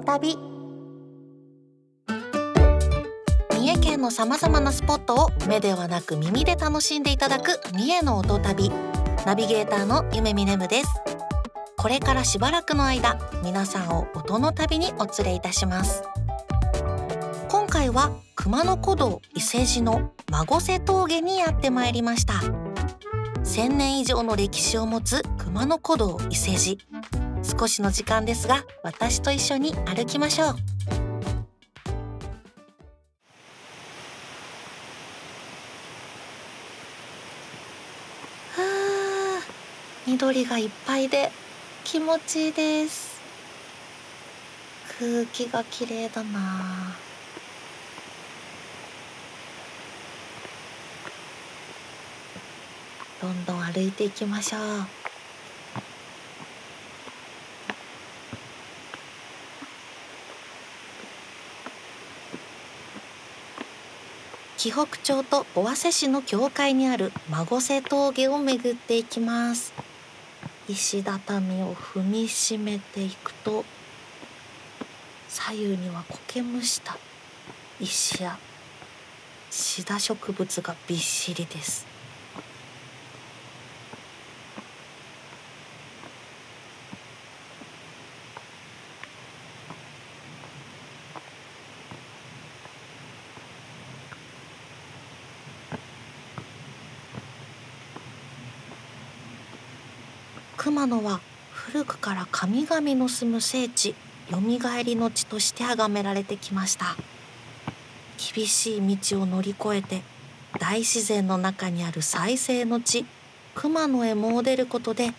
旅。三重県のさまざまなスポットを目ではなく耳で楽しんでいただく三重の音旅。ナビゲーターの夢みねむです。これからしばらくの間皆さんを音の旅にお連れいたします。今回は熊野古道伊勢路の孫瀬峠にやってまいりました1000年以上の歴史を持つ熊野古道伊勢路少しの時間ですが私と一緒に歩きましょう。緑がいっぱいで気持ちいいです。空気が綺麗だな。どんどん歩いていきましょう。紀北町と尾鷲市の境界にある孫瀬峠を巡っていきます。石畳を踏みしめていくと左右には苔むした石やシダ植物がびっしりです。熊野は古くから神々の住む聖地よみがえりの地として崇められてきました。厳しい道を乗り越えて大自然の中にある再生の地熊野へ詣でることで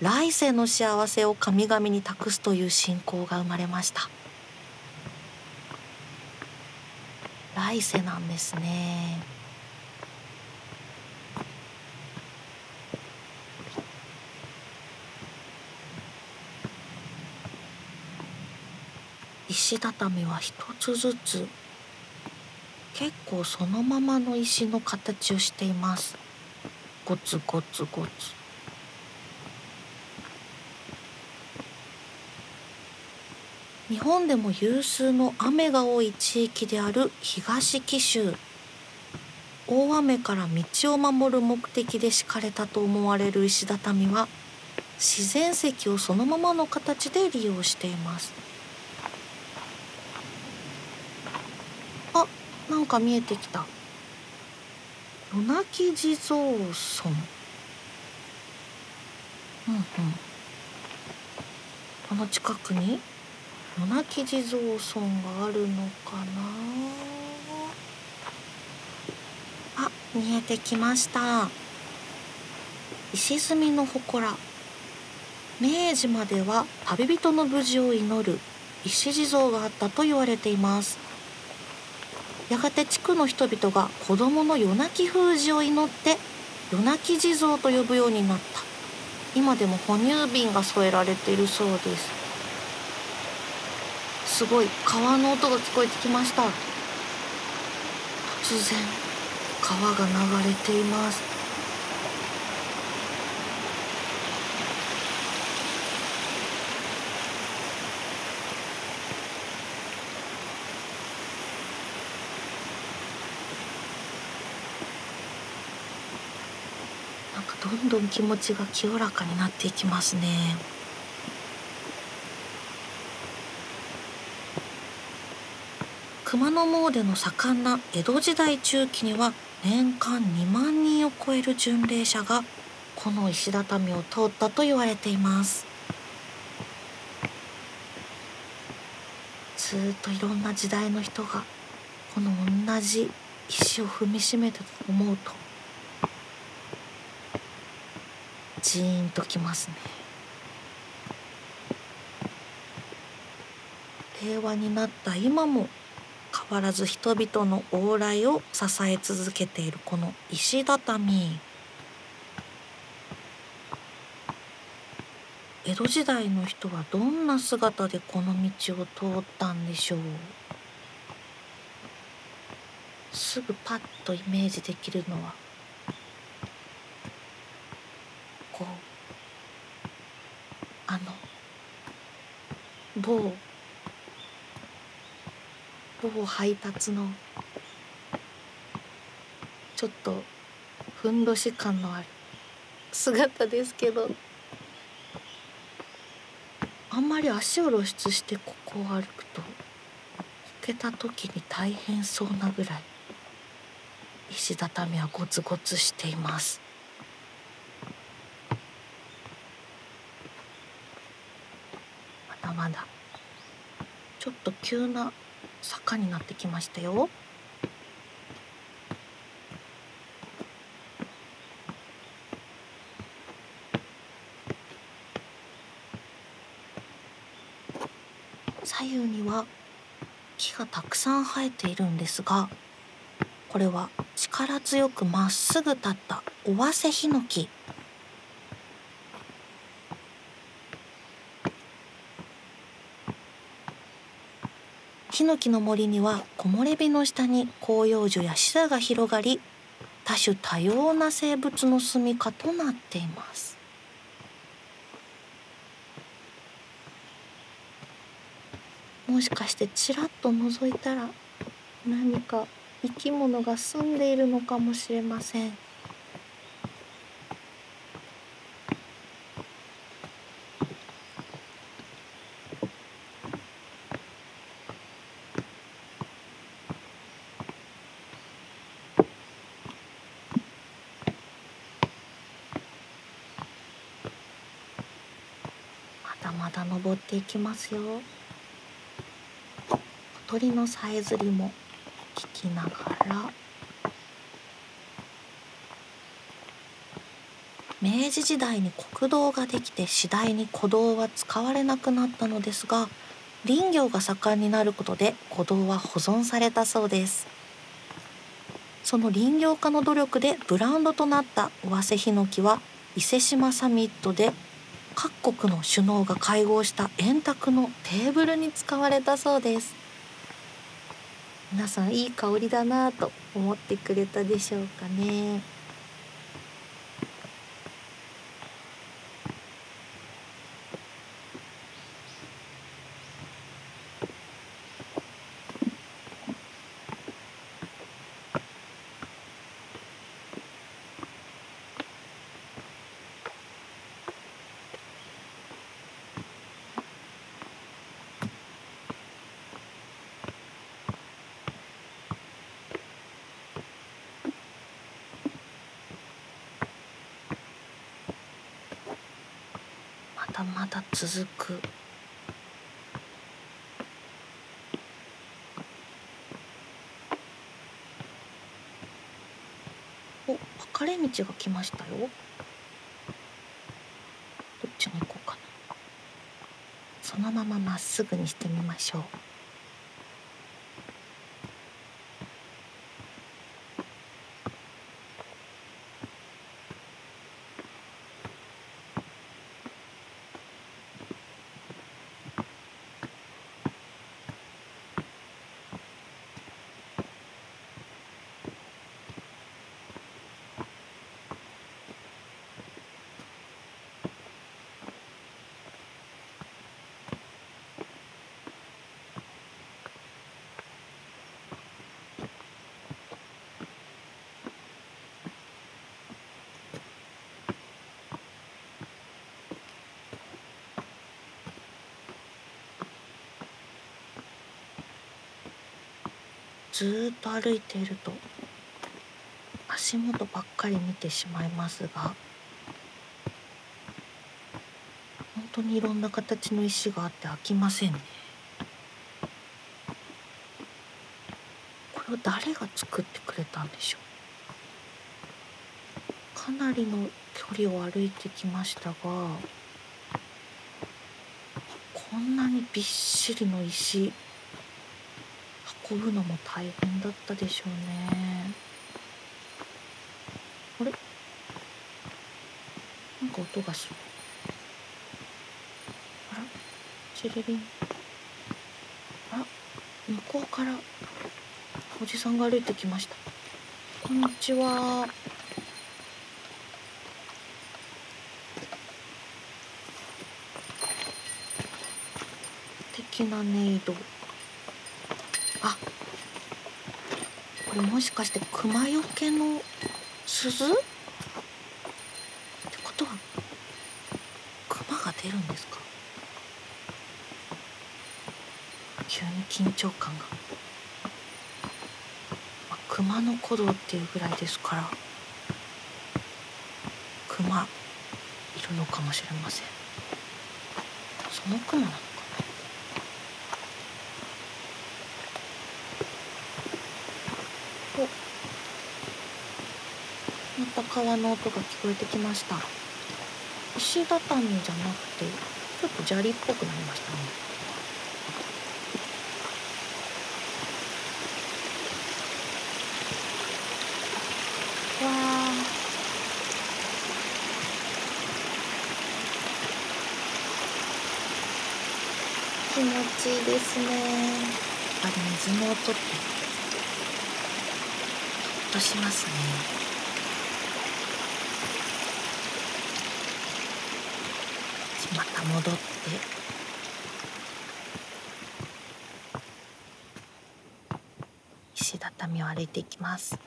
来世の幸せを神々に託すという信仰が生まれました。来世なんですね。石畳は一つずつ結構そのままの石の形をしています。ゴツゴツゴツ。日本でも有数の雨が多い地域である東紀州。大雨から道を守る目的で敷かれたと思われる石畳は自然石をそのままの形で利用していますあなんか見えてきた。夜泣き地蔵村うんうん。この近くに？夜泣き地蔵村があるのかな？あ見えてきました。石積みの祠。明治までは旅人の無事を祈る石地蔵があったと言われています。やがて地区の人々が子どもの夜泣き封じを祈って夜泣き地蔵と呼ぶようになった。今でも哺乳瓶が添えられているそうです。すごい川の音が聞こえてきました。突然川が流れていますなんどんどん気持ちが清らかになっていきますね。熊野詣の盛んな江戸時代中期には年間2万人を超える巡礼者がこの石畳を通ったと言われています。ずっといろんな時代の人がこの同じ石を踏みしめたと思うとジーンときますね。令和になった今も変わらず人々の往来を支え続けているこの石畳。江戸時代の人はどんな姿でこの道を通ったんでしょう。すぐパッとイメージできるのはこうあの某配達のちょっとふんどし感のある姿ですけどあんまり足を露出してここを歩くとこけた時に大変そうなぐらい石畳はゴツゴツしていますまだまだちょっと急な坂になってきましたよ。左右には木がたくさん生えているんですがこれは力強くまっすぐ立った尾鷲ヒノキ。ヒノキの森には木漏れ日の下に広葉樹やシダが広がり多種多様な生物の住みかとなっています。もしかしてちらっと覗いたら何か生き物が住んでいるのかもしれません。まだ登っていきますよ。鳥のさえずりも聞きながら。明治時代に国道ができて次第に古道は使われなくなったのですが林業が盛んになることで古道は保存されたそうです。その林業家の努力でブランドとなった尾鷲ヒノキは伊勢志摩サミットで各国の首脳が会合した円卓のテーブルに使われたそうです。皆さんいい香りだなと思ってくれたでしょうかね。まだ続く。お分かれ道が来ましたよ。どっちに行こうかな。そのまままっすぐにしてみましょう。ずっと歩いていると足元ばっかり見てしまいますが本当にいろんな形の石があって飽きませんね。これを誰が作ってくれたんでしょう？かなりの距離を歩いてきましたがこんなにびっしりの石運ぶのも大変だったでしょうね。あれ？なんか音がする。あら？チリリン。あら？向こうからおじさんが歩いてきました。こんにちは。素敵な音色。これもしかして熊よけの鈴？ってことは熊が出るんですか？急に緊張感が、まあ、熊野古道っていうぐらいですから。熊いるのかもしれません。その熊なの？おまた川の音が聞こえてきました。石畳じゃなくてちょっと砂利っぽくなりましたね。気持ちいいですね。やっぱり水の音ってほっとしますねまた戻って。石畳を歩いていきます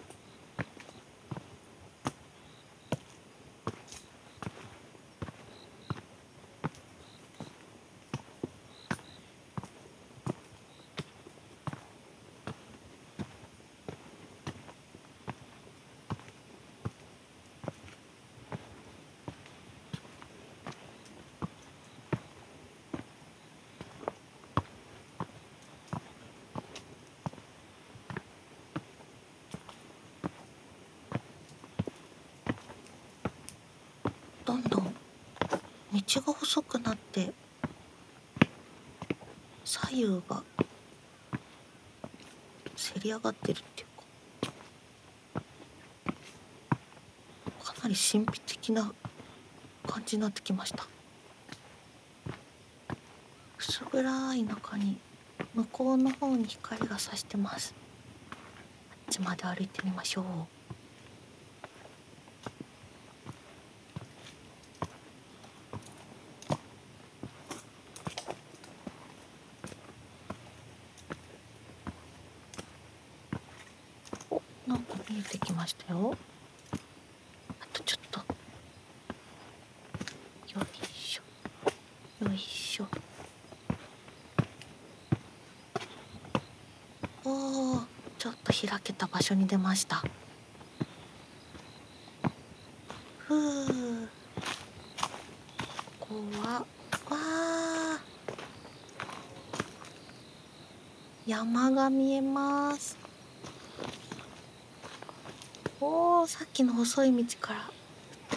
どんどん道が細くなって左右がせり上がってるっていうかかなり神秘的な感じになってきました。薄暗い中に向こうの方に光が差してます。あっちまで歩いてみましょう。見てきましたよ。あとちょっと。よいしょ。よいしょ。おーちょっと開けた場所に出ました。ふう。ここはわ山が見えます。おおさっきの細い道から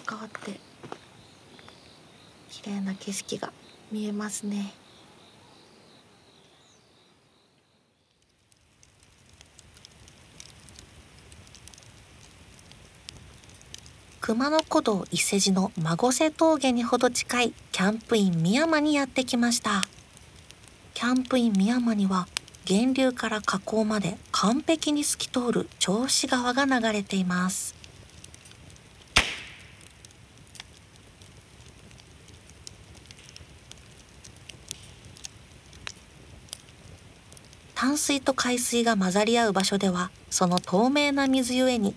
変わって綺麗な景色が見えますね。熊野古道伊勢路の孫瀬峠にほど近いキャンプイン美山にやってきました。キャンプイン美山には源流から河口まで完璧に透き通る銚子川が流れています。淡水と海水が混ざり合う場所ではその透明な水ゆえに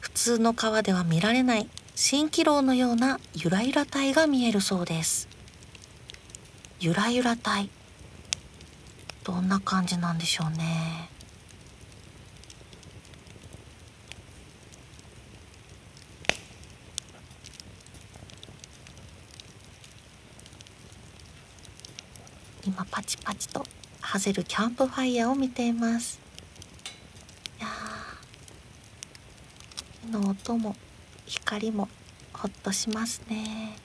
普通の川では見られない蜃気楼のようなゆらゆら体が見えるそうです。ゆらゆら体どんな感じなんでしょうね。今パチパチとハゼるキャンプファイヤーを見ています。いやの音も光もほっとしますね。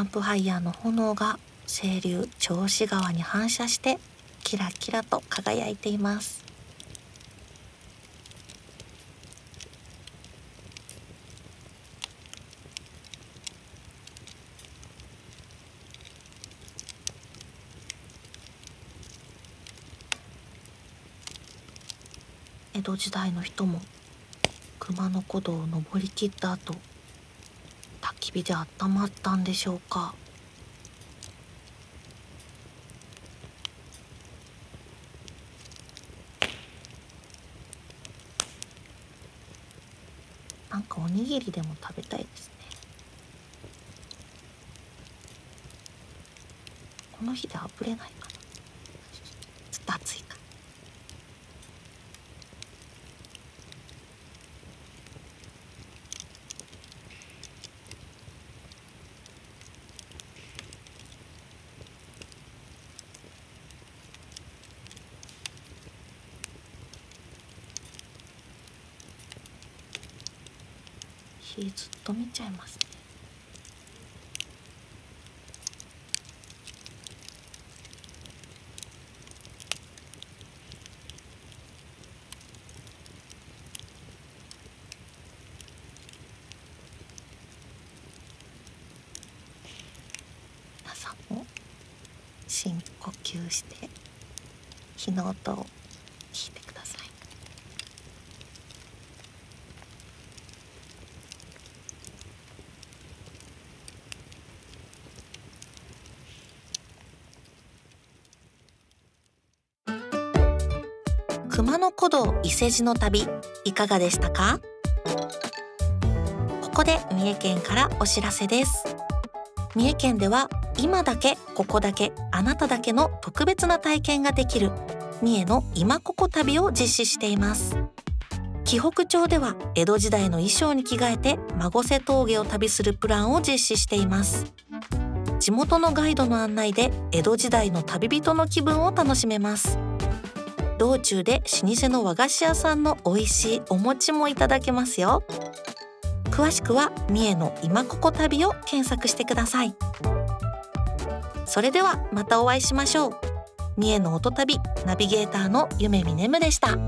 ャンプファイヤーの炎が清流銚子川に反射してキラキラと輝いています。江戸時代の人も熊野古道を登りきった後き火で温まったんでしょうか。なんかおにぎりでも食べたいですね。この日であぶれないかな。と見ちゃいますね皆さんも深呼吸して火の音を聞いてください熊野古道伊勢路の旅いかがでしたか？ここで三重県からお知らせです。三重県では今だけここだけあなただけの特別な体験ができる三重の今ここ旅を実施しています。紀北町では江戸時代の衣装に着替えて孫瀬峠を旅するプランを実施しています。地元のガイドの案内で江戸時代の旅人の気分を楽しめます。道中で老舗の和菓子屋さんの美味しいお餅もいただけますよ。詳しくは三重の今ここ旅を検索してください。それではまたお会いしましょう。三重の音旅ナビゲーターの夢見ねむでした。